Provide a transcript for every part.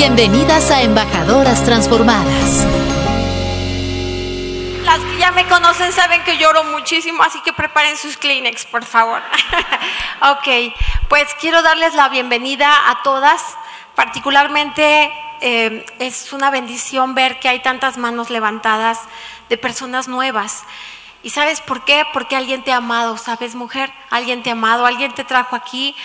Bienvenidas a Embajadoras Transformadas. Las que ya me conocen saben que lloro muchísimo, así que preparen sus Kleenex, por favor. ok, pues quiero darles la bienvenida a todas, particularmente eh, es una bendición ver que hay tantas manos levantadas de personas nuevas. ¿Y sabes por qué? Porque alguien te ha amado, ¿sabes, mujer? Alguien te ha amado, alguien te trajo aquí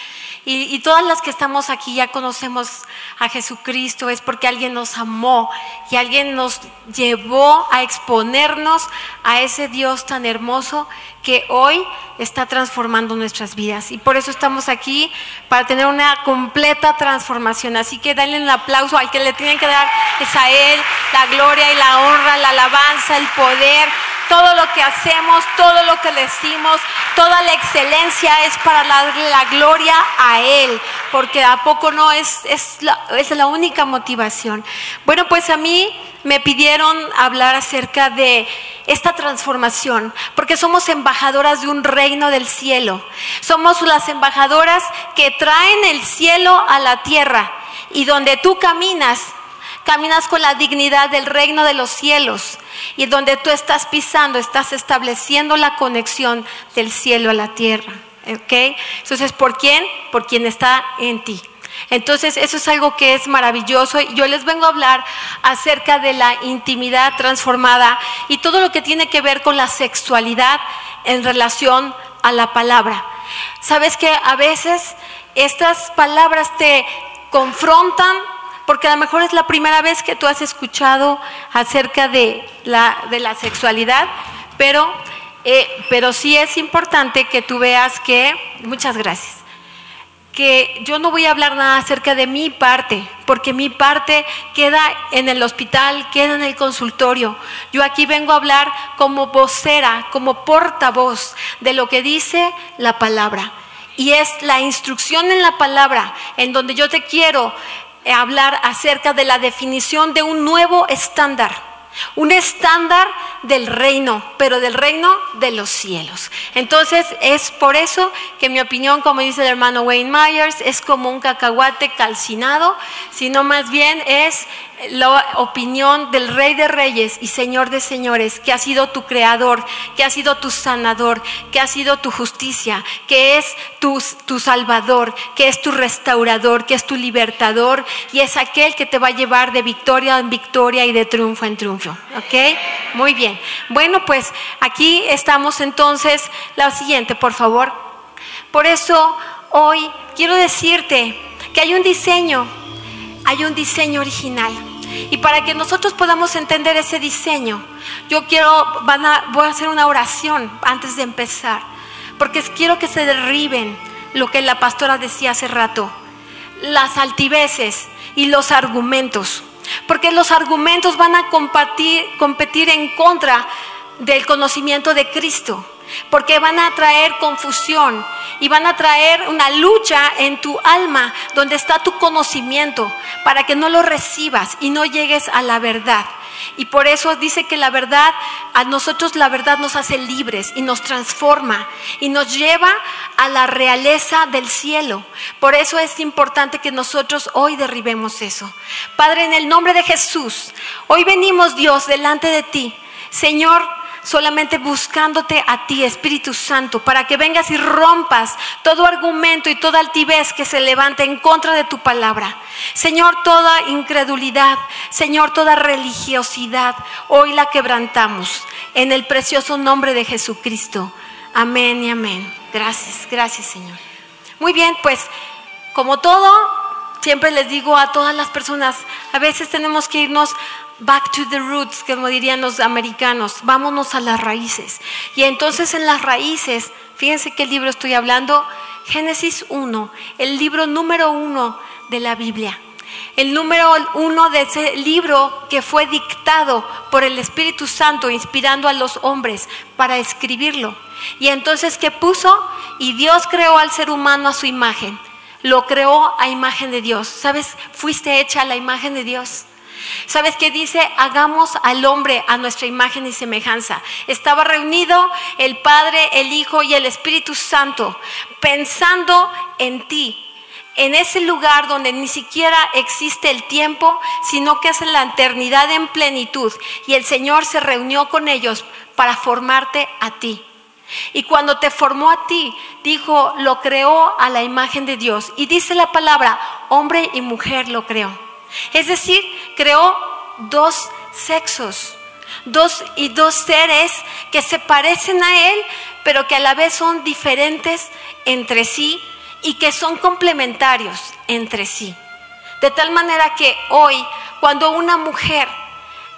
y, todas las que estamos aquí ya conocemos a Jesucristo, es porque alguien nos amó y alguien nos llevó a exponernos a ese Dios tan hermoso que hoy está transformando nuestras vidas. Y por eso estamos aquí, para tener una completa transformación. Así que denle un aplauso al que le tienen que dar es a Él, la gloria y la honra, la alabanza, el poder todo lo que hacemos, todo lo que decimos, toda la excelencia es para darle la gloria a Él, porque a poco no es, es, la, es la única motivación. Bueno, pues a mí me pidieron hablar acerca de esta transformación, porque somos embajadoras de un reino del cielo. Somos las embajadoras que traen el cielo a la tierra y donde tú caminas, caminas con la dignidad del reino de los cielos. Y donde tú estás pisando, estás estableciendo la conexión del cielo a la tierra. ¿Ok? Entonces, ¿por quién? Por quien está en ti. Entonces, eso es algo que es maravilloso. Yo les vengo a hablar acerca de la intimidad transformada y todo lo que tiene que ver con la sexualidad en relación a la palabra. Sabes que a veces estas palabras te confrontan porque a lo mejor es la primera vez que tú has escuchado acerca de la, de la sexualidad, pero, eh, pero sí es importante que tú veas que, muchas gracias, que yo no voy a hablar nada acerca de mi parte, porque mi parte queda en el hospital, queda en el consultorio. Yo aquí vengo a hablar como vocera, como portavoz de lo que dice la palabra. Y es la instrucción en la palabra, en donde yo te quiero hablar acerca de la definición de un nuevo estándar. Un estándar del reino, pero del reino de los cielos. Entonces es por eso que mi opinión, como dice el hermano Wayne Myers, es como un cacahuate calcinado, sino más bien es la opinión del Rey de Reyes y Señor de Señores, que ha sido tu creador, que ha sido tu sanador, que ha sido tu justicia, que es tu, salvador, que es tu restaurador, que es tu libertador y es aquel que te va a llevar de victoria en victoria y de triunfo en triunfo. ¿Ok? Muy bien. Bueno, pues aquí estamos entonces. La siguiente, por favor. Por eso hoy quiero decirte que hay un diseño, hay un diseño original y para que nosotros podamos entender ese diseño, yo quiero, van a, voy a hacer una oración antes de empezar, porque quiero que se derriben lo que la pastora decía hace rato, las altiveces y los argumentos, porque los argumentos van a competir, competir en contra del conocimiento de Cristo porque van a traer confusión y van a traer una lucha en tu alma donde está tu conocimiento para que no lo recibas y no llegues a la verdad. Y por eso dice que la verdad, a nosotros la verdad nos hace libres y nos transforma y nos lleva a la realeza del cielo. Por eso es importante que nosotros hoy derribemos eso. Padre, en el nombre de Jesús, hoy venimos Dios delante de ti. Señor, solamente buscándote a ti, Espíritu Santo, para que vengas y rompas todo argumento y toda altivez que se levante en contra de tu palabra. Señor, toda incredulidad, Señor, toda religiosidad, hoy la quebrantamos en el precioso nombre de Jesucristo. Amén y amén. Gracias, gracias, Señor. Muy bien, pues como todo, siempre les digo a todas las personas, a veces tenemos que irnos back to the roots, como dirían los americanos, vámonos a las raíces. Y entonces en las raíces, fíjense qué libro estoy hablando, Génesis 1, el libro número uno de la Biblia. El número uno de ese libro que fue dictado por el Espíritu Santo, inspirando a los hombres para escribirlo. Y entonces, ¿qué puso? Y Dios creó al ser humano a su imagen. Lo creó a imagen de Dios. ¿Sabes? Fuiste hecha a la imagen de Dios. ¿Sabes qué dice? Hagamos al hombre a nuestra imagen y semejanza. Estaba reunido el Padre, el Hijo y el Espíritu Santo pensando en ti, en ese lugar donde ni siquiera existe el tiempo, sino que es la eternidad en plenitud. Y el Señor se reunió con ellos para formarte a ti. Y cuando te formó a ti, dijo, lo creó a la imagen de Dios. Y dice la palabra, hombre y mujer lo creó. Es decir, creó dos sexos, dos y dos seres que se parecen a Él, pero que a la vez son diferentes entre sí y que son complementarios entre sí. De tal manera que hoy, cuando una mujer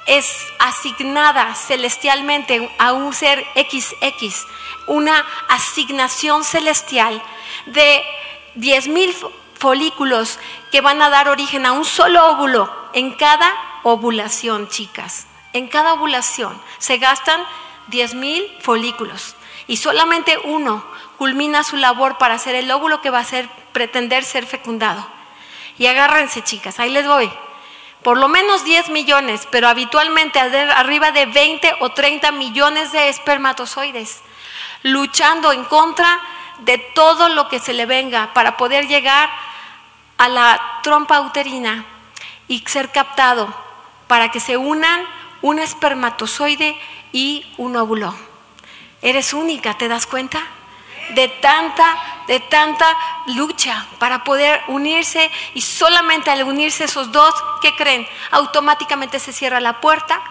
es asignada celestialmente a un ser XX, una asignación celestial de 10 mil folículos que van a dar origen a un solo óvulo en cada ovulación, chicas. En cada ovulación se gastan 10 mil folículos y solamente uno culmina su labor para hacer el óvulo que va a ser, pretender ser fecundado. Y agárrense, chicas, ahí les voy. Por lo menos 10 millones, pero habitualmente arriba de 20 o 30 millones de espermatozoides, luchando en contra de todo lo que se le venga para poder llegar a la trompa uterina y ser captado para que se unan un espermatozoide y un óvulo. Eres única, ¿te das cuenta? de tanta, de tanta lucha para poder unirse y solamente al unirse esos dos, ¿qué creen? Automáticamente se cierra la puerta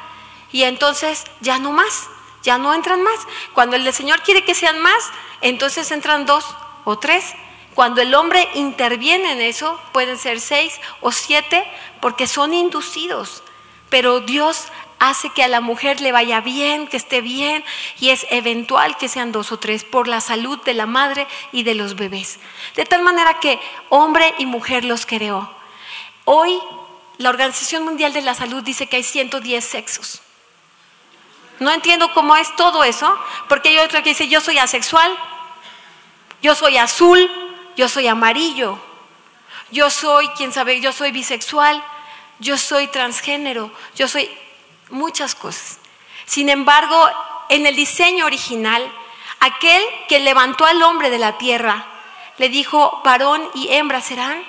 y entonces ya no más, ya no entran más. Cuando el Señor quiere que sean más, entonces entran dos o tres. Cuando el hombre interviene en eso, pueden ser seis o siete porque son inducidos. Pero Dios hace que a la mujer le vaya bien, que esté bien, y es eventual que sean dos o tres por la salud de la madre y de los bebés. De tal manera que hombre y mujer los creó. Hoy la Organización Mundial de la Salud dice que hay 110 sexos. No entiendo cómo es todo eso, porque hay otro que dice yo soy asexual, yo soy azul, yo soy amarillo, yo soy, quién sabe, yo soy bisexual, yo soy transgénero, yo soy muchas cosas. Sin embargo, en el diseño original, aquel que levantó al hombre de la tierra, le dijo, varón y hembra serán.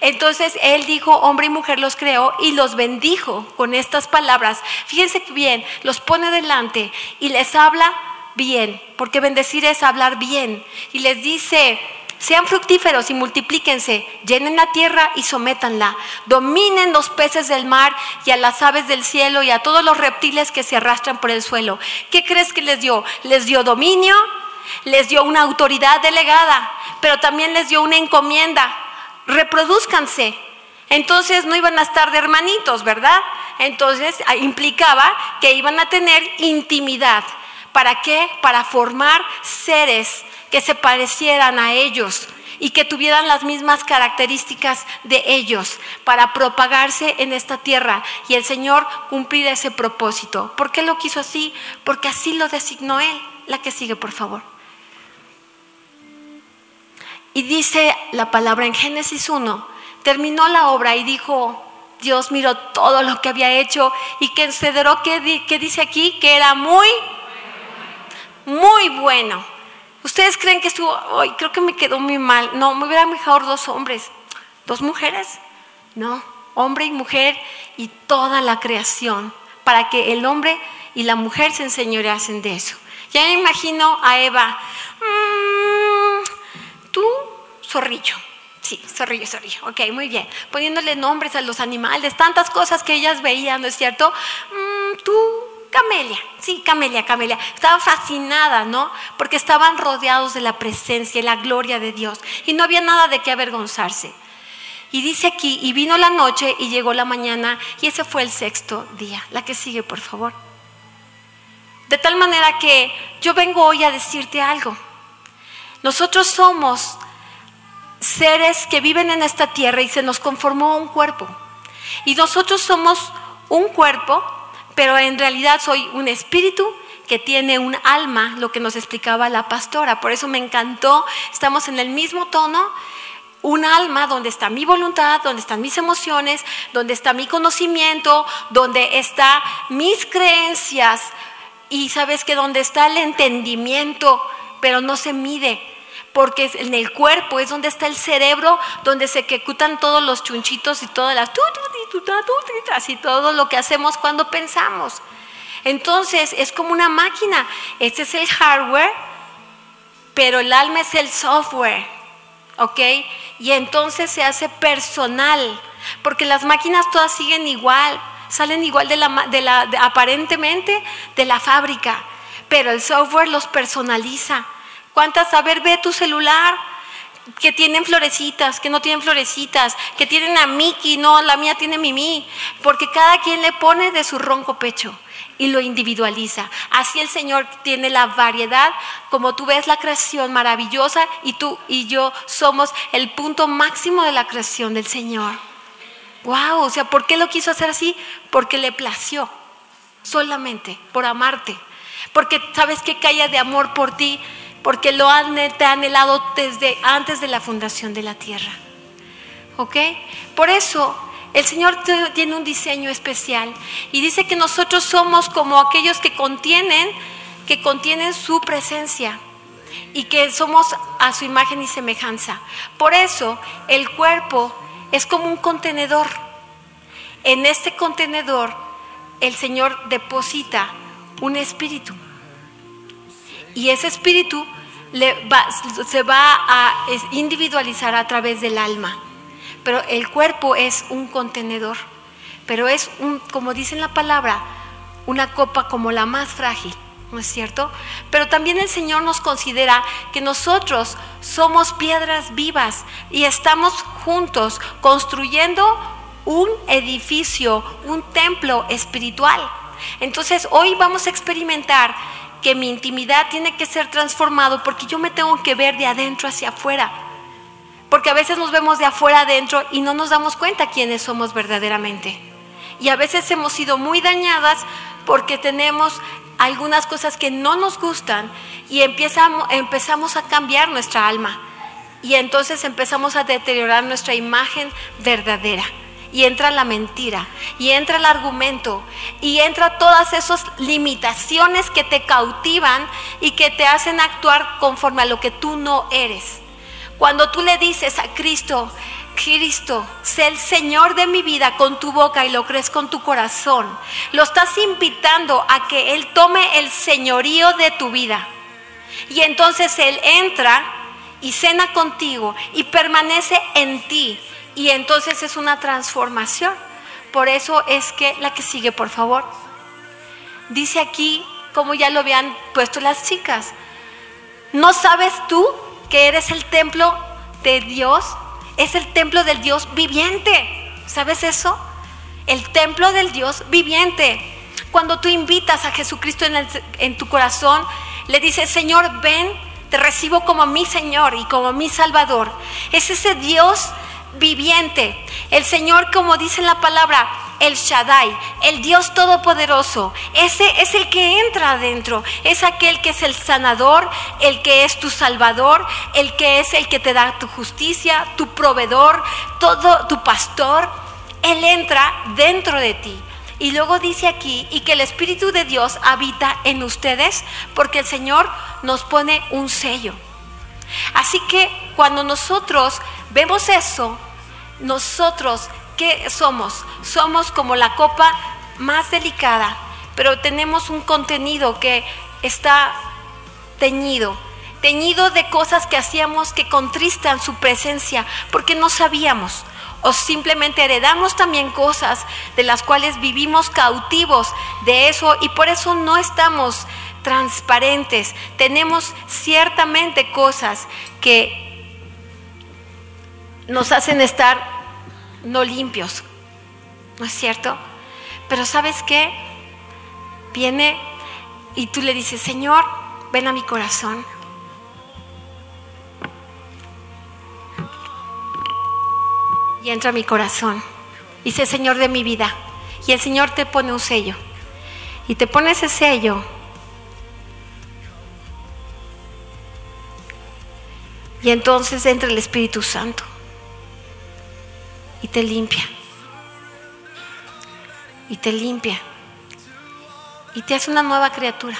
Entonces él dijo, hombre y mujer los creó y los bendijo con estas palabras. Fíjense bien, los pone delante y les habla bien, porque bendecir es hablar bien. Y les dice, sean fructíferos y multiplíquense, llenen la tierra y sométanla, dominen los peces del mar y a las aves del cielo y a todos los reptiles que se arrastran por el suelo. ¿Qué crees que les dio? Les dio dominio, les dio una autoridad delegada, pero también les dio una encomienda. Reproduzcanse. Entonces no iban a estar de hermanitos, ¿verdad? Entonces ah, implicaba que iban a tener intimidad. ¿Para qué? Para formar seres que se parecieran a ellos y que tuvieran las mismas características de ellos para propagarse en esta tierra y el Señor cumplir ese propósito. ¿Por qué lo quiso así? Porque así lo designó Él. La que sigue, por favor. Y dice la palabra en Génesis 1, terminó la obra y dijo, Dios miró todo lo que había hecho y consideró que, que dice aquí que era muy, muy bueno. ¿Ustedes creen que estuvo, hoy creo que me quedó muy mal? No, me hubiera mejor dos hombres, dos mujeres. No, hombre y mujer y toda la creación, para que el hombre y la mujer se enseñoreasen de eso. Ya me imagino a Eva, mm, tú, zorrillo. Sí, zorrillo, zorrillo. Ok, muy bien. Poniéndole nombres a los animales, tantas cosas que ellas veían, ¿no es cierto? Mm, tú, Camelia, sí, Camelia, Camelia. Estaba fascinada, ¿no? Porque estaban rodeados de la presencia y la gloria de Dios. Y no había nada de qué avergonzarse. Y dice aquí, y vino la noche y llegó la mañana, y ese fue el sexto día. La que sigue, por favor. De tal manera que yo vengo hoy a decirte algo. Nosotros somos seres que viven en esta tierra y se nos conformó un cuerpo. Y nosotros somos un cuerpo pero en realidad soy un espíritu que tiene un alma, lo que nos explicaba la pastora. Por eso me encantó, estamos en el mismo tono, un alma donde está mi voluntad, donde están mis emociones, donde está mi conocimiento, donde están mis creencias y sabes que donde está el entendimiento, pero no se mide. Porque en el cuerpo es donde está el cerebro, donde se ejecutan todos los chunchitos y todas las así todo lo que hacemos cuando pensamos. Entonces es como una máquina. Este es el hardware, pero el alma es el software. ¿Ok? Y entonces se hace personal, porque las máquinas todas siguen igual, salen igual de la aparentemente de la fábrica, pero el software los personaliza. ¿Cuántas? A ver, ve tu celular, que tienen florecitas, que no tienen florecitas, que tienen a Mickey, no, la mía tiene Mimi, porque cada quien le pone de su ronco pecho y lo individualiza. Así el Señor tiene la variedad, como tú ves la creación maravillosa y tú y yo somos el punto máximo de la creación del Señor. Wow, o sea, ¿por qué lo quiso hacer así? Porque le plació, solamente por amarte, porque sabes que calla de amor por ti, porque lo han, te ha anhelado desde antes de la fundación de la tierra. ¿Ok? Por eso el Señor tiene un diseño especial y dice que nosotros somos como aquellos que contienen, que contienen su presencia y que somos a su imagen y semejanza. Por eso el cuerpo es como un contenedor. En este contenedor el Señor deposita un espíritu. Y ese espíritu se va a individualizar a través del alma pero el cuerpo es un contenedor, pero es un, como dice la palabra, una copa como la más frágil, ¿no es cierto? Pero también el Señor nos considera que nosotros somos piedras vivas y estamos juntos construyendo un edificio, un templo espiritual. Entonces hoy vamos a experimentar que mi intimidad tiene que ser transformado porque yo me tengo que ver de adentro hacia afuera. Porque a veces nos vemos de afuera adentro y no nos damos cuenta quiénes somos verdaderamente. Y a veces hemos sido muy dañadas porque tenemos algunas cosas que no nos gustan y empezamos, empezamos a cambiar nuestra alma. Y entonces empezamos a deteriorar nuestra imagen verdadera. Y entra la mentira, y entra el argumento, y entra todas esas limitaciones que te cautivan y que te hacen actuar conforme a lo que tú no eres. Cuando tú le dices a Cristo, Cristo, sé el Señor de mi vida con tu boca y lo crees con tu corazón, lo estás invitando a que Él tome el señorío de tu vida. Y entonces Él entra y cena contigo y permanece en ti. Y entonces es una transformación. Por eso es que la que sigue, por favor. Dice aquí, como ya lo habían puesto las chicas, ¿no sabes tú que eres el templo de Dios, es el templo del Dios viviente. ¿Sabes eso? El templo del Dios viviente. Cuando tú invitas a Jesucristo en, en tu corazón, le dices, Señor, ven, te recibo como mi Señor y como mi Salvador. Es ese Dios viviente. El Señor, como dice la palabra, el Shaddai, el Dios Todopoderoso. Ese es el que entra adentro. Es aquel que es el sanador, el que es tu salvador, el que es el que te da tu justicia, tu proveedor, todo tu pastor. Él entra dentro de ti. Y luego dice aquí, y que el Espíritu de Dios habita en ustedes, porque el Señor nos pone un sello. Así que cuando nosotros vemos eso, nosotros ¿Qué somos? Somos como la copa más delicada, pero tenemos un contenido que está teñido, teñido de cosas que hacíamos que contristan su presencia, porque no sabíamos. O simplemente heredamos también cosas de las cuales vivimos cautivos de eso y por eso no estamos transparentes. Tenemos ciertamente cosas que nos hacen estar no limpios. ¿No es cierto? Pero ¿sabes qué? Viene y tú le dices, Señor, ven a mi corazón. Y entra a mi corazón. Y dice, Señor de mi vida. Y el Señor te pone un sello. Y te pone ese sello. Y entonces entra el Espíritu Santo y te limpia. Y te limpia. Y te hace una nueva criatura.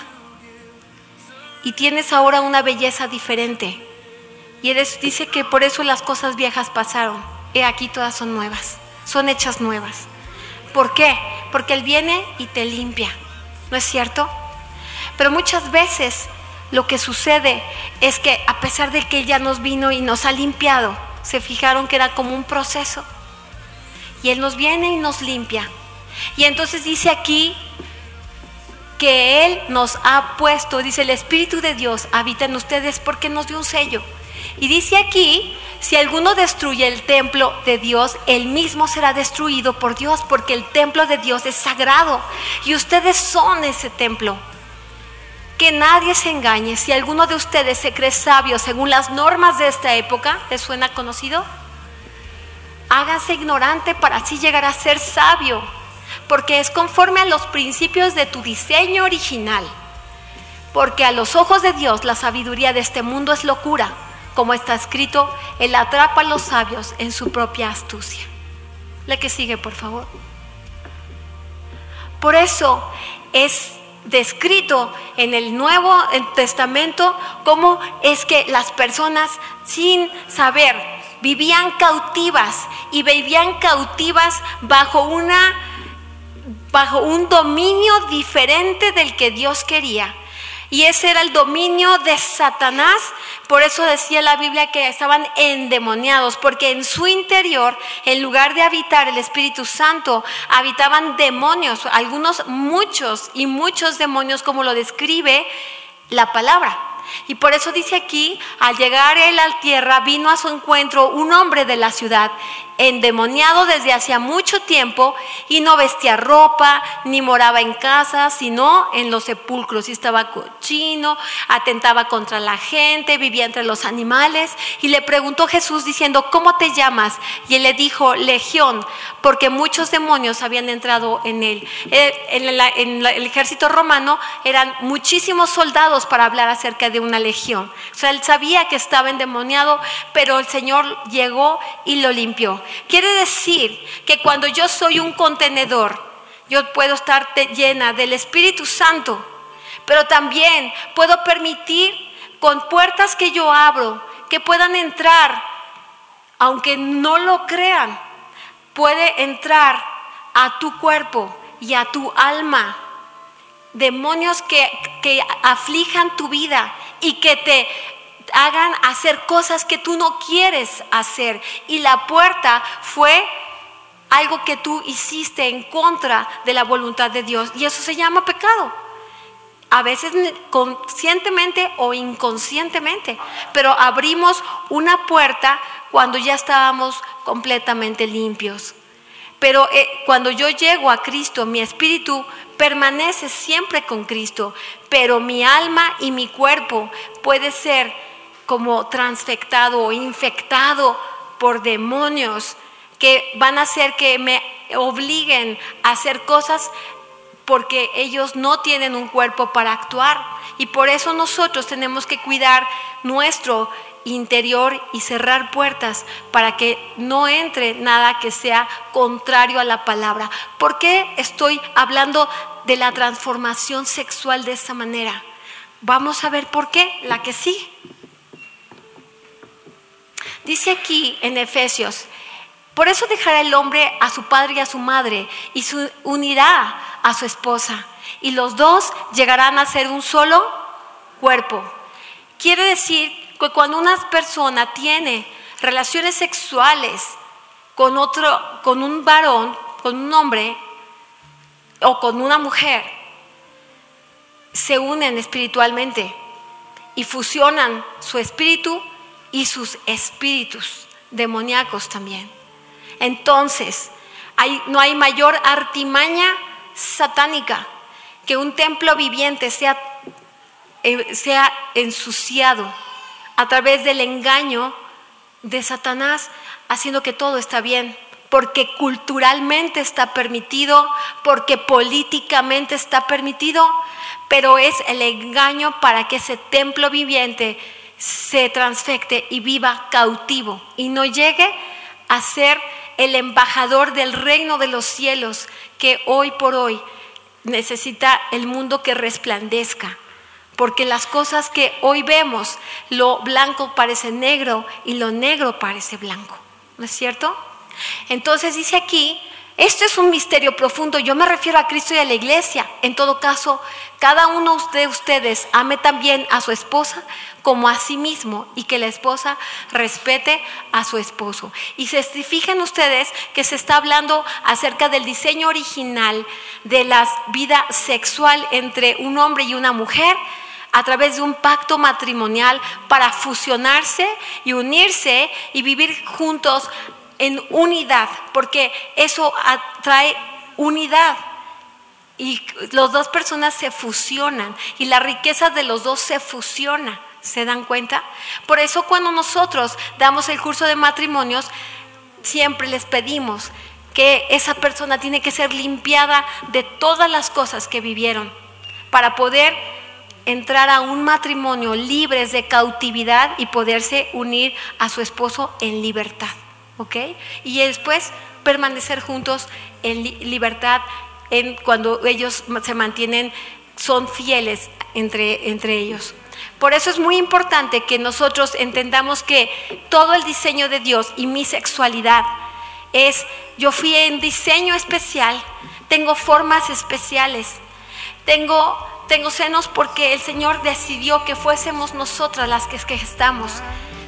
Y tienes ahora una belleza diferente. Y él dice que por eso las cosas viejas pasaron. He aquí todas son nuevas, son hechas nuevas. ¿Por qué? Porque Él viene y te limpia. ¿No es cierto? Pero muchas veces lo que sucede es que a pesar de que Él ya nos vino y nos ha limpiado, se fijaron que era como un proceso. Y Él nos viene y nos limpia. Y entonces dice aquí que Él nos ha puesto, dice el Espíritu de Dios habita en ustedes porque nos dio un sello. Y dice aquí, si alguno destruye el templo de Dios, él mismo será destruido por Dios, porque el templo de Dios es sagrado y ustedes son ese templo. Que nadie se engañe, si alguno de ustedes se cree sabio según las normas de esta época, ¿les suena conocido? Hágase ignorante para así llegar a ser sabio, porque es conforme a los principios de tu diseño original. Porque a los ojos de Dios la sabiduría de este mundo es locura como está escrito, Él atrapa a los sabios en su propia astucia. La que sigue, por favor. Por eso es descrito en el Nuevo Testamento cómo es que las personas sin saber vivían cautivas y vivían cautivas bajo una bajo un dominio diferente del que Dios quería. Y ese era el dominio de Satanás. Por eso decía la Biblia que estaban endemoniados, porque en su interior, en lugar de habitar el Espíritu Santo, habitaban demonios, algunos, muchos y muchos demonios, como lo describe la palabra. Y por eso dice aquí, al llegar él a la tierra, vino a su encuentro un hombre de la ciudad endemoniado desde hacía mucho tiempo y no vestía ropa ni moraba en casa, sino en los sepulcros. Y estaba cochino, atentaba contra la gente, vivía entre los animales. Y le preguntó Jesús diciendo, ¿cómo te llamas? Y él le dijo, Legión, porque muchos demonios habían entrado en él. Eh, en, el ejército romano eran muchísimos soldados para hablar acerca de una legión. O sea, él sabía que estaba endemoniado, pero el Señor llegó y lo limpió. Quiere decir que cuando yo soy un contenedor, yo puedo estar llena del Espíritu Santo, pero también puedo permitir con puertas que yo abro que puedan entrar, aunque no lo crean, puede entrar a tu cuerpo y a tu alma. Demonios que, que aflijan tu vida y que te hagan hacer cosas que tú no quieres hacer. Y la puerta fue algo que tú hiciste en contra de la voluntad de Dios. Y eso se llama pecado. A veces conscientemente o inconscientemente. Pero abrimos una puerta cuando ya estábamos completamente limpios. Pero eh, cuando yo llego a Cristo, mi espíritu permanece siempre con Cristo, pero mi alma y mi cuerpo puede ser como transfectado o infectado por demonios que van a hacer que me obliguen a hacer cosas porque ellos no tienen un cuerpo para actuar. Y por eso nosotros tenemos que cuidar nuestro interior y cerrar puertas para que no entre nada que sea contrario a la palabra. ¿Por qué estoy hablando de la transformación sexual de esta manera? Vamos a ver por qué, la que sí. Dice aquí en Efesios, por eso dejará el hombre a su padre y a su madre y se unirá a su esposa y los dos llegarán a ser un solo cuerpo. Quiere decir que cuando una persona tiene relaciones sexuales con otro, con un varón, con un hombre o con una mujer, se unen espiritualmente y fusionan su espíritu y sus espíritus demoníacos también. Entonces, no hay mayor artimaña satánica que un templo viviente sea, eh, sea ensuciado a través del engaño de Satanás, haciendo que todo está bien, porque culturalmente está permitido, porque políticamente está permitido, pero es el engaño para que ese templo viviente se transfecte y viva cautivo y no llegue a ser el embajador del reino de los cielos que hoy por hoy necesita el mundo que resplandezca Porque las cosas que hoy vemos, lo blanco parece negro y lo negro parece blanco. ¿No es cierto? Entonces dice aquí, esto es un misterio profundo. Yo me refiero a Cristo y a la iglesia. En todo caso, cada uno de ustedes ame también a su esposa como a sí mismo y que la esposa respete a su esposo. Y se fijan ustedes que se está hablando acerca del diseño original de la vida sexual entre un hombre y una mujer a través de un pacto matrimonial para fusionarse y unirse y vivir juntos en unidad, porque eso atrae unidad. Y las dos personas se fusionan y la riqueza de los dos se fusiona. ¿Se dan cuenta? Por eso cuando nosotros damos el curso de matrimonios, siempre les pedimos que esa persona tiene que ser limpiada de todas las cosas que vivieron para poder entrar a un matrimonio libres de cautividad y poderse unir a su esposo en libertad. ¿Ok? Y después permanecer juntos en libertad en cuando ellos se mantienen, son fieles entre, entre ellos. Por eso es muy importante que nosotros entendamos que todo el diseño de Dios y mi sexualidad es, yo fui en diseño especial, tengo formas especiales, tengo, tengo senos porque el Señor decidió que fuésemos nosotras las que, que estamos.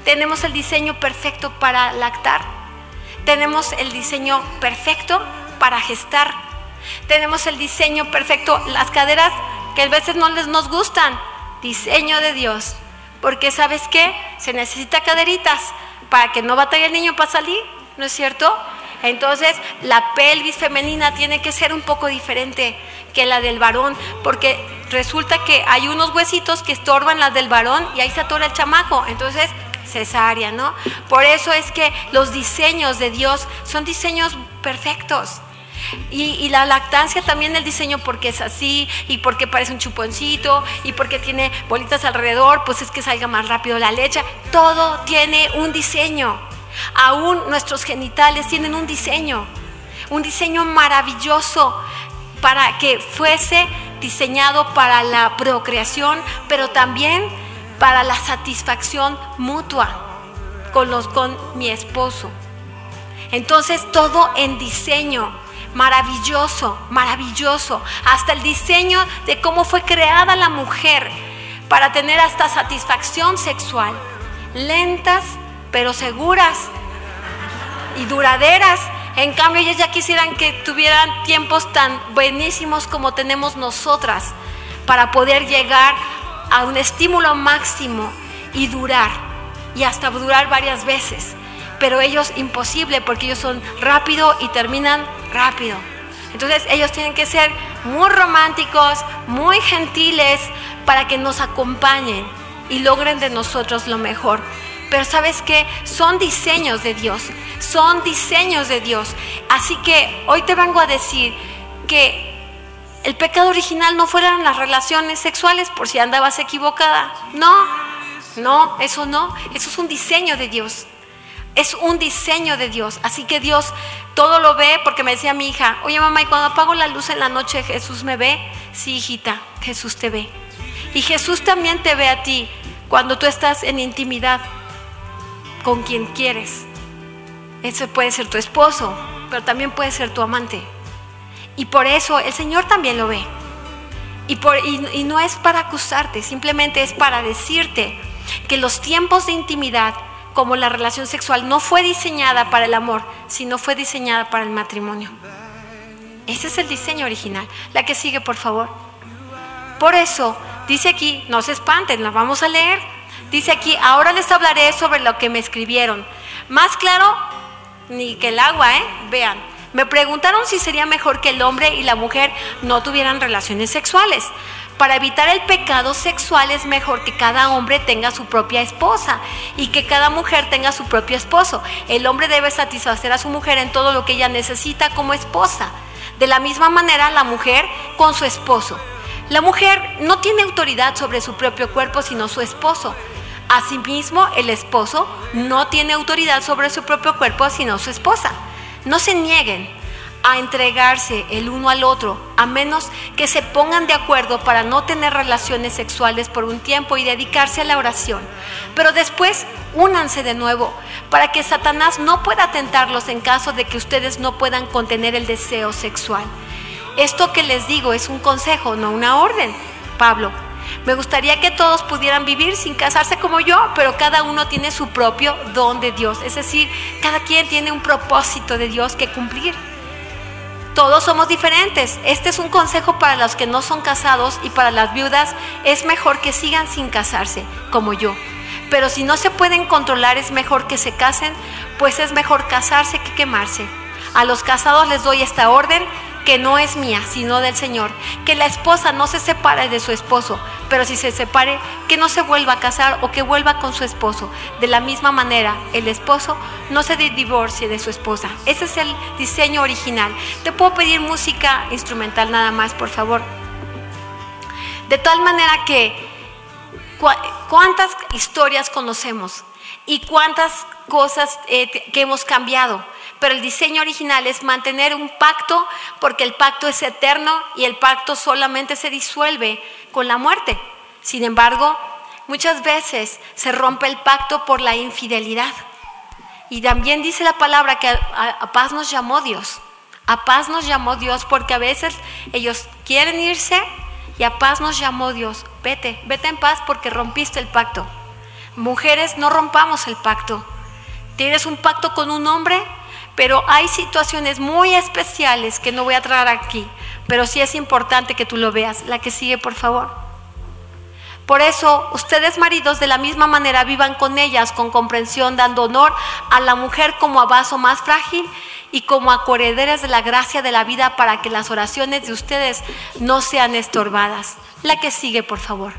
Tenemos el diseño perfecto para lactar, tenemos el diseño perfecto para gestar, tenemos el diseño perfecto, las caderas que a veces no les nos gustan, diseño de Dios. Porque sabes qué? Se necesita caderitas para que no batalle el niño para salir, ¿no es cierto? Entonces la pelvis femenina tiene que ser un poco diferente que la del varón, porque resulta que hay unos huesitos que estorban las del varón y ahí se atora el chamaco. Entonces cesárea, ¿no? Por eso es que los diseños de Dios son diseños perfectos. Y, la lactancia también el diseño porque es así y porque parece un chuponcito y porque tiene bolitas alrededor, pues es que salga más rápido la leche. Todo tiene un diseño. Aún nuestros genitales tienen un diseño, un diseño maravilloso para que fuese diseñado para la procreación, pero también para la satisfacción mutua con, los, con mi esposo. Entonces todo en diseño maravilloso, maravilloso. Hasta el diseño de cómo fue creada la mujer para tener hasta satisfacción sexual. Lentas, pero seguras y duraderas. En cambio, ellas ya quisieran que tuvieran tiempos tan buenísimos como tenemos nosotras para poder llegar a un estímulo máximo y durar, y hasta durar varias veces pero ellos imposible porque ellos son rápido y terminan rápido. Entonces ellos tienen que ser muy románticos, muy gentiles para que nos acompañen y logren de nosotros lo mejor. Pero sabes que son diseños de Dios, son diseños de Dios. Así que hoy te vengo a decir que el pecado original no fueran las relaciones sexuales por si andabas equivocada. No, no, eso no, eso es un diseño de Dios. Es un diseño de Dios. Así que Dios todo lo ve porque me decía mi hija, oye mamá, ¿y cuando apago la luz en la noche Jesús me ve? Sí, hijita, Jesús te ve. Y Jesús también te ve a ti cuando tú estás en intimidad con quien quieres. Ese puede ser tu esposo, pero también puede ser tu amante. Y por eso el Señor también lo ve. Y, no es para acusarte, simplemente es para decirte que los tiempos de intimidad como la relación sexual no fue diseñada para el amor, sino fue diseñada para el matrimonio. Ese es el diseño original. La que sigue, por favor. Por eso, dice aquí, no se espanten, la vamos a leer. Dice aquí, ahora les hablaré sobre lo que me escribieron. Más claro, ni que el agua, ¿eh? Vean. Me preguntaron si sería mejor que el hombre y la mujer no tuvieran relaciones sexuales. Para evitar el pecado sexual es mejor que cada hombre tenga su propia esposa y que cada mujer tenga su propio esposo. El hombre debe satisfacer a su mujer en todo lo que ella necesita como esposa. De la misma manera la mujer con su esposo. La mujer no tiene autoridad sobre su propio cuerpo sino su esposo. Asimismo, el esposo no tiene autoridad sobre su propio cuerpo sino su esposa. No se nieguen a entregarse el uno al otro, a menos que se pongan de acuerdo para no tener relaciones sexuales por un tiempo y dedicarse a la oración. Pero después únanse de nuevo para que Satanás no pueda tentarlos en caso de que ustedes no puedan contener el deseo sexual. Esto que les digo es un consejo, no una orden. Pablo, me gustaría que todos pudieran vivir sin casarse como yo, pero cada uno tiene su propio don de Dios. Es decir, cada quien tiene un propósito de Dios que cumplir. Todos somos diferentes. Este es un consejo para los que no son casados y para las viudas es mejor que sigan sin casarse, como yo. Pero si no se pueden controlar es mejor que se casen, pues es mejor casarse que quemarse. A los casados les doy esta orden que no es mía, sino del Señor. Que la esposa no se separe de su esposo, pero si se separe, que no se vuelva a casar o que vuelva con su esposo. De la misma manera, el esposo no se divorcie de su esposa. Ese es el diseño original. Te puedo pedir música instrumental nada más, por favor. De tal manera que, ¿cuántas historias conocemos? ¿Y cuántas cosas eh, que hemos cambiado? Pero el diseño original es mantener un pacto porque el pacto es eterno y el pacto solamente se disuelve con la muerte. Sin embargo, muchas veces se rompe el pacto por la infidelidad. Y también dice la palabra que a, paz nos llamó Dios. A paz nos llamó Dios porque a veces ellos quieren irse y a paz nos llamó Dios. Vete, vete en paz porque rompiste el pacto. Mujeres, no rompamos el pacto. Tienes un pacto con un hombre, pero hay situaciones muy especiales que no voy a traer aquí, pero sí es importante que tú lo veas. La que sigue, por favor. Por eso, ustedes maridos de la misma manera vivan con ellas con comprensión, dando honor a la mujer como a vaso más frágil y como a de la gracia de la vida para que las oraciones de ustedes no sean estorbadas. La que sigue, por favor.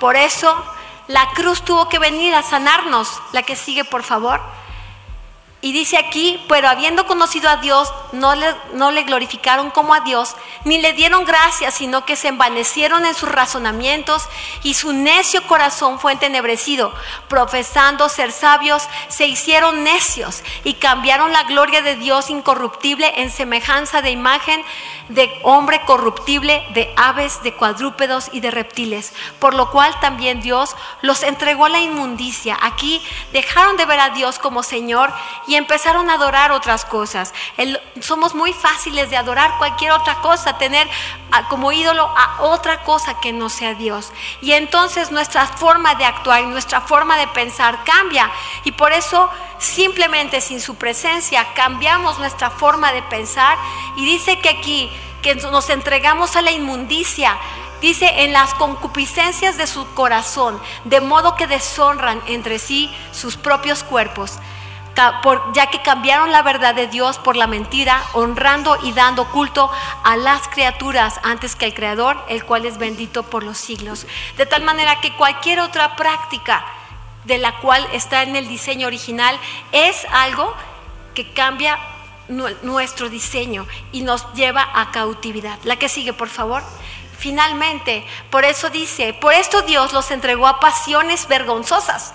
Por eso, la cruz tuvo que venir a sanarnos. La que sigue, por favor. Y dice aquí, pero habiendo conocido a Dios, no le, no le, glorificaron como a Dios, ni le dieron gracias, sino que se envanecieron en sus razonamientos y su necio corazón fue entenebrecido. Profesando ser sabios, se hicieron necios y cambiaron la gloria de Dios incorruptible en semejanza de imagen de hombre corruptible, de aves, de cuadrúpedos y de reptiles, por lo cual también Dios los entregó a la inmundicia. Aquí dejaron de ver a Dios como Señor y empezaron a adorar otras cosas. somos muy fáciles de adorar cualquier otra cosa, tener como ídolo a otra cosa que no sea Dios. Y entonces nuestra forma de actuar y nuestra forma de pensar cambia. Y por eso simplemente sin su presencia cambiamos nuestra forma de pensar. Y dice que aquí que nos entregamos a la inmundicia. Dice, en las concupiscencias de su corazón, de modo que deshonran entre sí sus propios cuerpos ya que cambiaron la verdad de Dios por la mentira, honrando y dando culto a las criaturas antes que al Creador, el cual es bendito por los siglos. De tal manera que cualquier otra práctica de la cual está en el diseño original es algo que cambia nuestro diseño y nos lleva a cautividad. La que sigue, por favor. Finalmente, por eso dice, por esto Dios los entregó a pasiones vergonzosas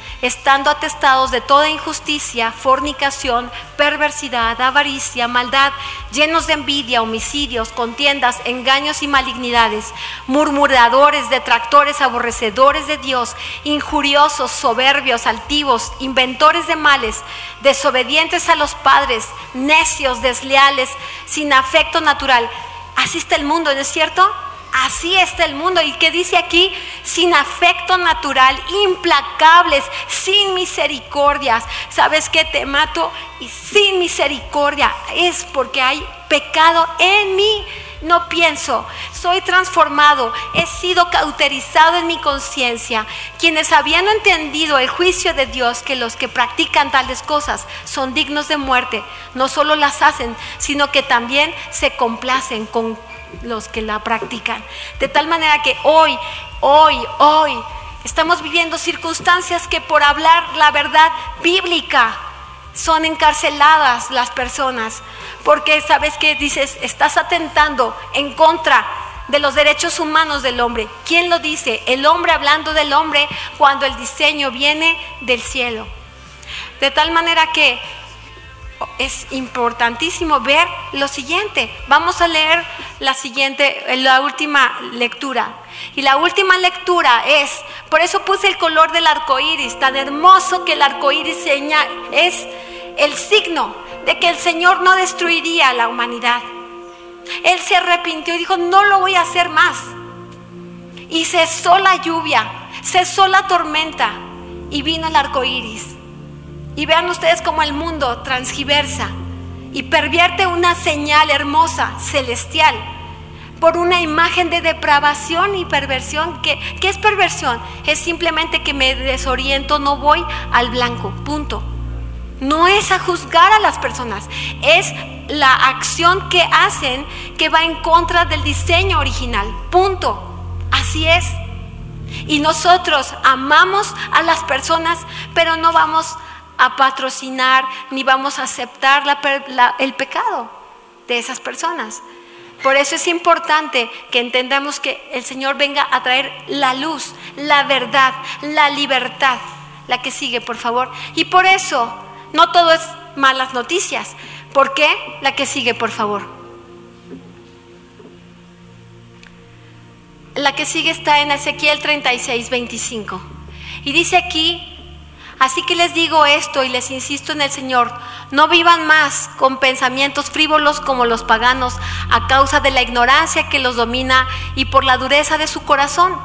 estando atestados de toda injusticia, fornicación, perversidad, avaricia, maldad, llenos de envidia, homicidios, contiendas, engaños y malignidades, murmuradores, detractores, aborrecedores de Dios, injuriosos, soberbios, altivos, inventores de males, desobedientes a los padres, necios, desleales, sin afecto natural. Así está el mundo, ¿no es cierto? Así está el mundo. ¿Y qué dice aquí? Sin afecto natural, implacables, sin misericordias. ¿Sabes qué? Te mato y sin misericordia. Es porque hay pecado en mí. no pienso, soy transformado, he sido cauterizado en mi conciencia. Quienes habiendo entendido el juicio de Dios, que los que practican tales cosas son dignos de muerte, no solo las hacen, sino que también se complacen con los que la practican. De tal manera que hoy, hoy, hoy, estamos viviendo circunstancias que por hablar la verdad bíblica son encarceladas las personas. Porque sabes que dices, estás atentando en contra de los derechos humanos del hombre. ¿Quién lo dice? El hombre hablando del hombre cuando el diseño viene del cielo. De tal manera que es importantísimo ver lo siguiente. Vamos a leer la siguiente, la última lectura. Y la última lectura es, por eso puse el color del arco iris, tan hermoso que el arco iris es el signo de que el Señor no destruiría a la humanidad. Él se arrepintió y dijo, no lo voy a hacer más. Y cesó la lluvia, cesó la tormenta y vino el arco iris. Y vean ustedes cómo el mundo transgiversa y pervierte una señal hermosa, celestial, por una imagen de depravación y perversión. ¿Qué, ¿Qué, es perversión? Es simplemente que me desoriento, no voy al blanco, punto. No es a juzgar a las personas, es la acción que hacen que va en contra del diseño original, punto. Así es. Y nosotros amamos a las personas, pero no vamos a patrocinar ni vamos a aceptar el pecado de esas personas. Por eso es importante que entendamos que el Señor venga a traer la luz, la verdad, la libertad. La que sigue, por favor. Y por eso, no todo es malas noticias. ¿Por qué? La que sigue, por favor. La que sigue está en Ezequiel 36, 25. Y dice aquí, Así que les digo esto y les insisto en el Señor, no vivan más con pensamientos frívolos como los paganos a causa de la ignorancia que los domina y por la dureza de su corazón.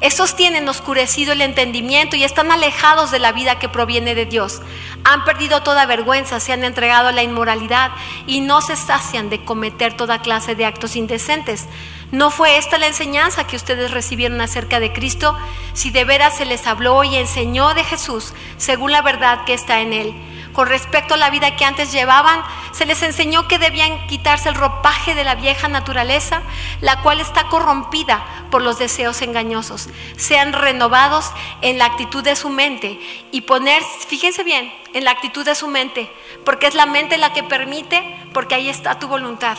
Estos tienen oscurecido el entendimiento y están alejados de la vida que proviene de Dios. Han perdido toda vergüenza, se han entregado a la inmoralidad y no se sacian de cometer toda clase de actos indecentes. ¿No fue esta la enseñanza que ustedes recibieron acerca de Cristo? Si de veras se les habló y enseñó de Jesús, según la verdad que está en Él. Con respecto a la vida que antes llevaban, se les enseñó que debían quitarse el ropaje de la vieja naturaleza, la cual está corrompida por los deseos engañosos. Sean renovados en la actitud de su mente y poner, fíjense bien, en la actitud de su mente, porque es la mente la que permite, porque ahí está tu voluntad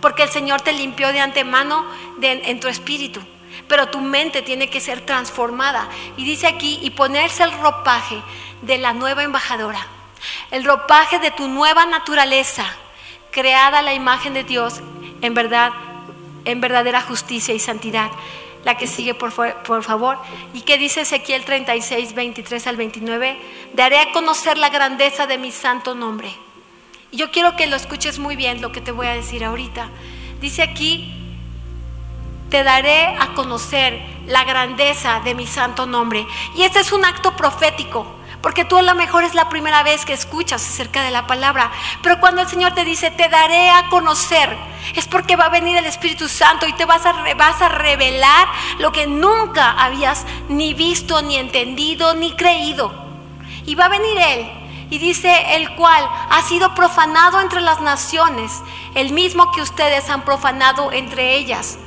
porque el Señor te limpió de antemano en tu espíritu. Pero tu mente tiene que ser transformada. Y dice aquí, y ponerse el ropaje de la nueva embajadora. El ropaje de tu nueva naturaleza, creada a la imagen de Dios, en verdad, en verdadera justicia y santidad. La que sigue, por, por favor. ¿Y qué dice Ezequiel 36, 23 al 29? Daré a conocer la grandeza de mi santo nombre yo quiero que lo escuches muy bien lo que te voy a decir ahorita. Dice aquí, te daré a conocer la grandeza de mi santo nombre. Y este es un acto profético, porque tú a lo mejor es la primera vez que escuchas acerca de la palabra. Pero cuando el Señor te dice, te daré a conocer, es porque va a venir el Espíritu Santo y te vas a, vas a revelar lo que nunca habías ni visto, ni entendido, ni creído. Y va a venir Él y dice el cual ha sido profanado entre las naciones, el mismo que ustedes han profanado entre ellas,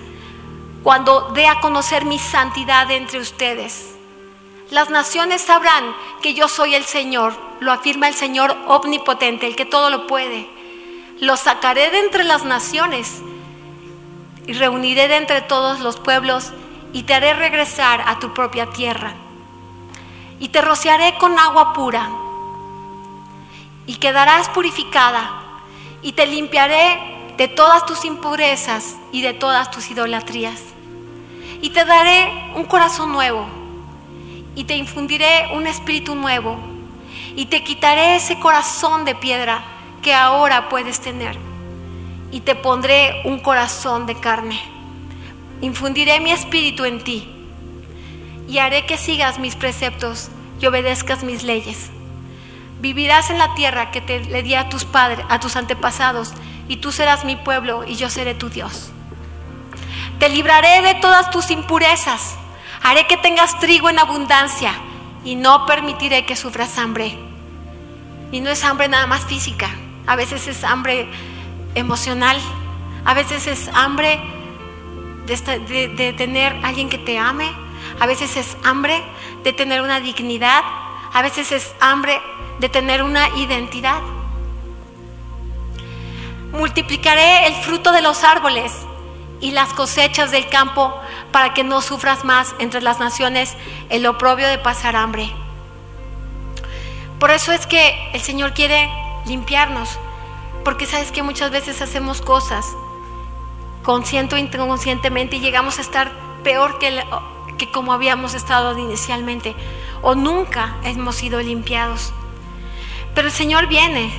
cuando dé a conocer mi santidad entre ustedes. Las naciones sabrán que yo soy el Señor, lo afirma el Señor omnipotente, el que todo lo puede. Lo sacaré de entre las naciones y reuniré de entre todos los pueblos y te haré regresar a tu propia tierra. Y te rociaré con agua pura y quedarás purificada y te limpiaré de todas tus impurezas y de todas tus idolatrías. Y te daré un corazón nuevo y te infundiré un espíritu nuevo y te quitaré ese corazón de piedra que ahora puedes tener y te pondré un corazón de carne. Infundiré mi espíritu en ti y haré que sigas mis preceptos y obedezcas mis leyes. Vivirás en la tierra que te le di a tus padres, a tus antepasados, y tú serás mi pueblo y yo seré tu Dios. Te libraré de todas tus impurezas. Haré que tengas trigo en abundancia y no permitiré que sufras hambre. Y no es hambre nada más física, a veces es hambre emocional, a veces es hambre de, tener alguien que te ame, a veces es hambre de tener una dignidad, a veces es hambre de tener una identidad. Multiplicaré el fruto de los árboles y las cosechas del campo para que no sufras más entre las naciones el oprobio de pasar hambre. Por eso es que el Señor quiere limpiarnos, porque sabes que muchas veces hacemos cosas consciente o inconscientemente y llegamos a estar peor que, que como habíamos estado inicialmente, o nunca hemos sido limpiados. Pero el Señor viene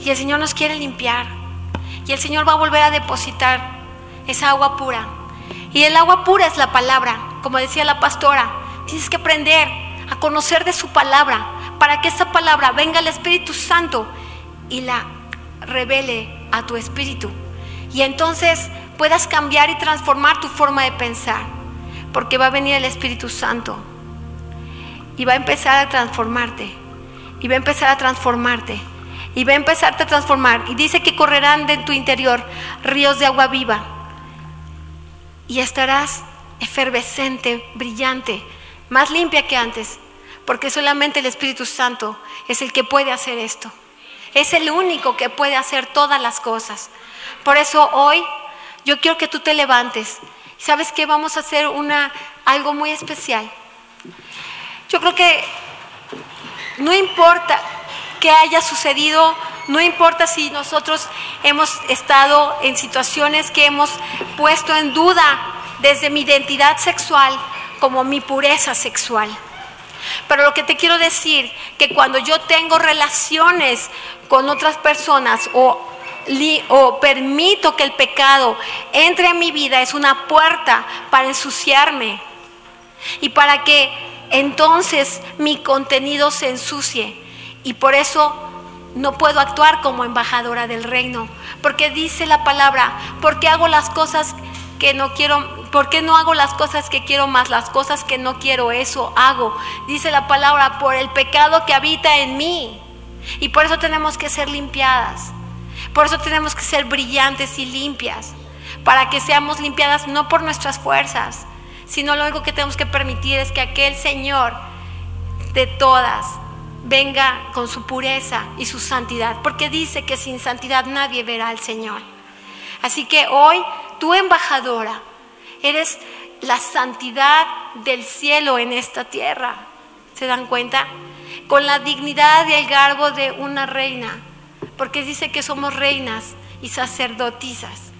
y el Señor nos quiere limpiar y el Señor va a volver a depositar esa agua pura. Y el agua pura es la palabra, como decía la pastora. Tienes que aprender a conocer de su palabra para que esa palabra venga al Espíritu Santo y la revele a tu espíritu. Y entonces puedas cambiar y transformar tu forma de pensar, porque va a venir el Espíritu Santo y va a empezar a transformarte, y va a empezar a transformarte, y va a empezarte a transformar. Y dice que correrán de tu interior ríos de agua viva y estarás efervescente, brillante, más limpia que antes, porque solamente el Espíritu Santo es el que puede hacer esto. Es el único que puede hacer todas las cosas. Por eso hoy yo quiero que tú te levantes. ¿Sabes qué? Vamos a hacer una, algo muy especial. Yo creo que no importa que haya sucedido no importa si nosotros hemos estado en situaciones que hemos puesto en duda desde mi identidad sexual como mi pureza sexual. Pero lo que te quiero decir, que cuando yo tengo relaciones con otras personas o, o permito que el pecado entre en mi vida, es una puerta para ensuciarme y para que entonces mi contenido se ensucie. Y por eso no puedo actuar como embajadora del reino, porque dice la palabra, porque hago las cosas que no quiero, porque no hago las cosas que quiero más, las cosas que no quiero, eso hago. Dice la palabra, por el pecado que habita en mí. Y por eso tenemos que ser limpiadas. Por eso tenemos que ser brillantes y limpias, para que seamos limpiadas no por nuestras fuerzas, sino lo único que tenemos que permitir es que aquel Señor de todas venga con su pureza y su santidad, porque dice que sin santidad nadie verá al Señor. Así que hoy, tu embajadora, eres la santidad del cielo en esta tierra. ¿Se dan cuenta? Con la dignidad y el garbo de una reina, porque dice que somos reinas y sacerdotisas.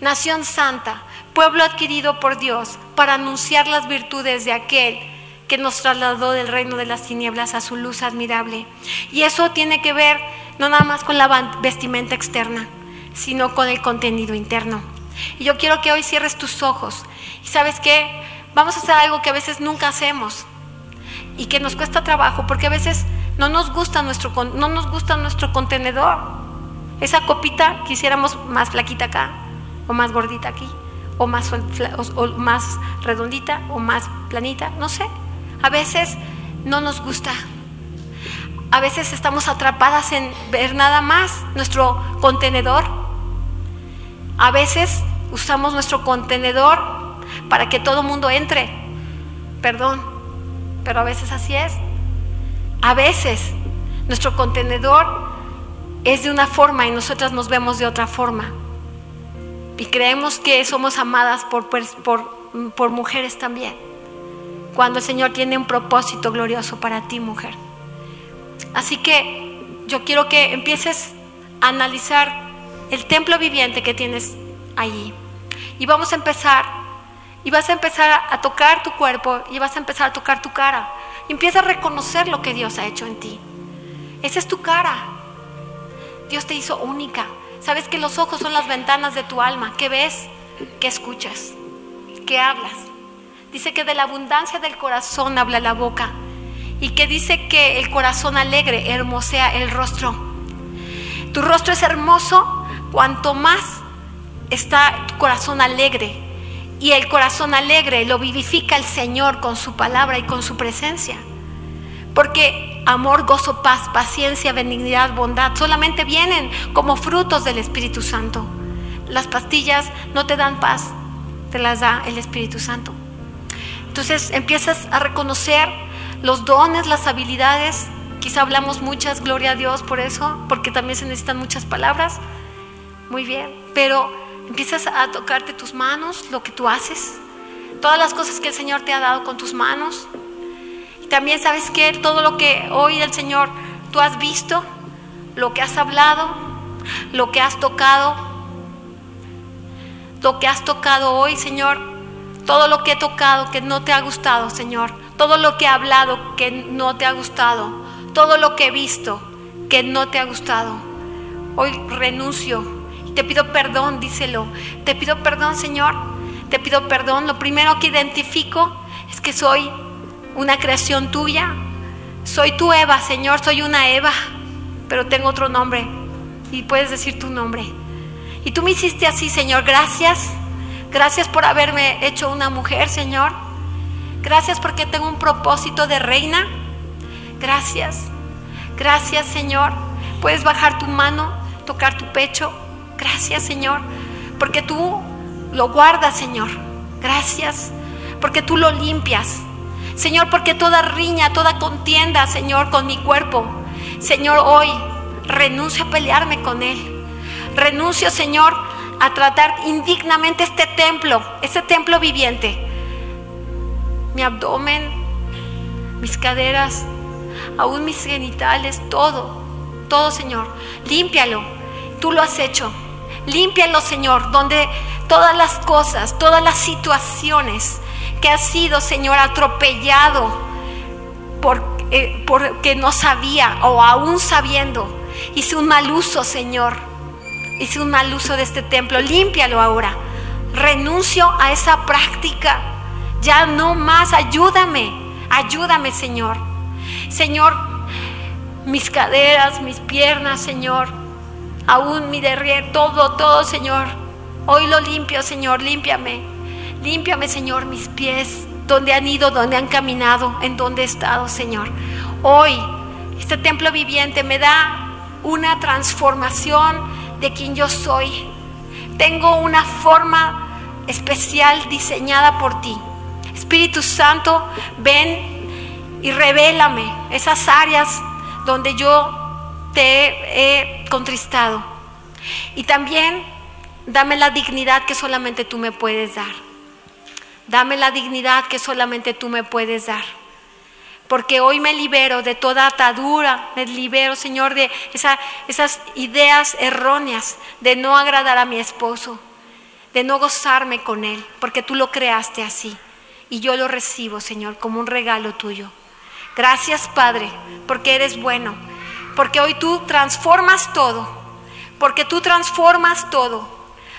Nación santa, pueblo adquirido por Dios para anunciar las virtudes de aquel que nos trasladó del reino de las tinieblas a su luz admirable. Y eso tiene que ver no nada más con la vestimenta externa, sino con el contenido interno. Y yo quiero que hoy cierres tus ojos. Y sabes qué, vamos a hacer algo que a veces nunca hacemos y que nos cuesta trabajo, porque a veces no nos gusta nuestro, no nos gusta nuestro contenedor. Esa copita quisiéramos más flaquita acá, o más gordita aquí, o más, o más redondita, o más planita, no sé. A veces no nos gusta. A veces estamos atrapadas en ver nada más nuestro contenedor. A veces usamos nuestro contenedor para que todo mundo entre. Perdón, pero a veces así es. A veces nuestro contenedor es de una forma y nosotras nos vemos de otra forma. Y creemos que somos amadas por, por, por mujeres también cuando el Señor tiene un propósito glorioso para ti, mujer. Así que yo quiero que empieces a analizar el templo viviente que tienes allí. Y vamos a empezar, y vas a empezar a tocar tu cuerpo, y vas a empezar a tocar tu cara. Empieza a reconocer lo que Dios ha hecho en ti. Esa es tu cara. Dios te hizo única. Sabes que los ojos son las ventanas de tu alma. ¿Qué ves? ¿Qué escuchas? ¿Qué hablas? Dice que de la abundancia del corazón habla la boca. Y que dice que el corazón alegre hermosea el rostro. Tu rostro es hermoso cuanto más está tu corazón alegre. Y el corazón alegre lo vivifica el Señor con su palabra y con su presencia. Porque amor, gozo, paz, paciencia, benignidad, bondad solamente vienen como frutos del Espíritu Santo. Las pastillas no te dan paz, te las da el Espíritu Santo. Entonces empiezas a reconocer los dones, las habilidades. Quizá hablamos muchas, gloria a Dios por eso, porque también se necesitan muchas palabras. Muy bien, pero empiezas a tocarte tus manos, lo que tú haces, todas las cosas que el Señor te ha dado con tus manos. Y también sabes que todo lo que hoy el Señor tú has visto, lo que has hablado, lo que has tocado, lo que has tocado hoy, Señor, todo lo que he tocado que no te ha gustado, Señor, todo lo que he hablado que no te ha gustado, todo lo que he visto que no te ha gustado. Hoy renuncio te pido perdón, díselo. Te pido perdón, Señor. Te pido perdón. Lo primero que identifico es que soy una creación tuya. Soy tu Eva, Señor, soy una Eva, pero tengo otro nombre y puedes decir tu nombre. Y tú me hiciste así, Señor. Gracias. Gracias por haberme hecho una mujer, Señor. Gracias porque tengo un propósito de reina. Gracias. Gracias, Señor. Puedes bajar tu mano, tocar tu pecho. Gracias, Señor. Porque tú lo guardas, Señor. Gracias. Porque tú lo limpias. Señor, porque toda riña, toda contienda, Señor, con mi cuerpo. Señor, hoy renuncio a pelearme con Él. Renuncio, Señor, a tratar indignamente este templo, este templo viviente. Mi abdomen, mis caderas, aún mis genitales, todo, todo, Señor. Límpialo. Tú lo has hecho. Límpialo, Señor, donde todas las cosas, todas las situaciones que has sido, Señor, atropellado por, eh, porque no sabía o aún sabiendo, hice un mal uso, Señor. Hice un mal uso de este templo. Límpialo ahora. Renuncio a esa práctica. Ya no más. Ayúdame. Ayúdame, Señor. Señor, mis caderas, mis piernas, Señor. Aún mi derrier, todo, todo, Señor. Hoy lo limpio, Señor. Límpiame. Límpiame, Señor, mis pies. Donde han ido, donde han caminado, en donde he estado, Señor. Hoy, este templo viviente me da una transformación de quien yo soy. Tengo una forma especial diseñada por ti. Espíritu Santo, ven y revélame esas áreas donde yo te he contristado. Y también dame la dignidad que solamente tú me puedes dar. Dame la dignidad que solamente tú me puedes dar porque hoy me libero de toda atadura, me libero, Señor, de esas ideas erróneas de no agradar a mi esposo, de no gozarme con él, porque tú lo creaste así y yo lo recibo, Señor, como un regalo tuyo. Gracias, Padre, porque eres bueno, porque hoy tú transformas todo, porque tú transformas todo.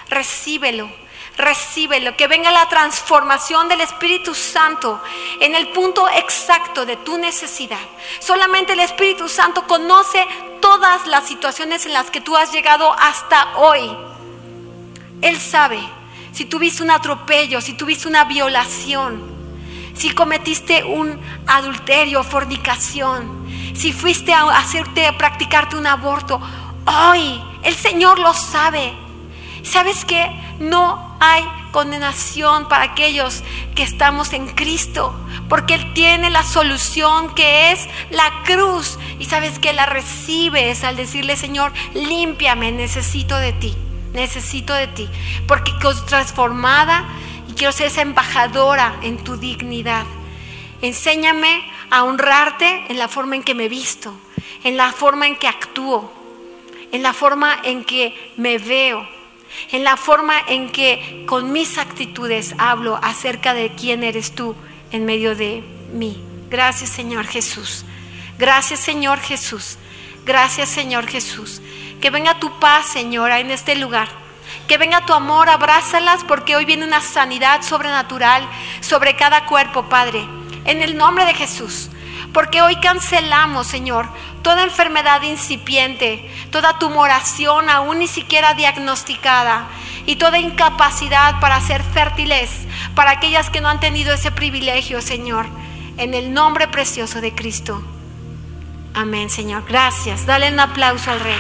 Recíbelo recíbelo, que venga la transformación del Espíritu Santo en el punto exacto de tu necesidad. Solamente el Espíritu Santo conoce todas las situaciones en las que tú has llegado hasta hoy. Él sabe si tuviste un atropello, si tuviste una violación, si cometiste un adulterio, fornicación, si fuiste a hacerte, practicarte un aborto. Hoy el Señor lo sabe. ¿Sabes qué? No hay condenación para aquellos que estamos en Cristo, porque Él tiene la solución que es la cruz. Y sabes que la recibes al decirle, Señor, límpiame, necesito de ti, necesito de ti, porque transformada y quiero ser esa embajadora en tu dignidad. Enséñame a honrarte en la forma en que me visto, en la forma en que actúo, en la forma en que me veo, en la forma en que con mis actitudes hablo acerca de quién eres tú en medio de mí. Gracias Señor Jesús. Gracias Señor Jesús. Gracias Señor Jesús. Que venga tu paz, Señora, en este lugar. Que venga tu amor, abrázalas porque hoy viene una sanidad sobrenatural sobre cada cuerpo, Padre. En el nombre de Jesús. Porque hoy cancelamos, Señor, toda enfermedad incipiente, toda tumoración aún ni siquiera diagnosticada. y toda incapacidad para ser fértiles, para aquellas que no han tenido ese privilegio, Señor, en el nombre precioso de Cristo. Amén, Señor. Gracias. Dale un aplauso al Rey.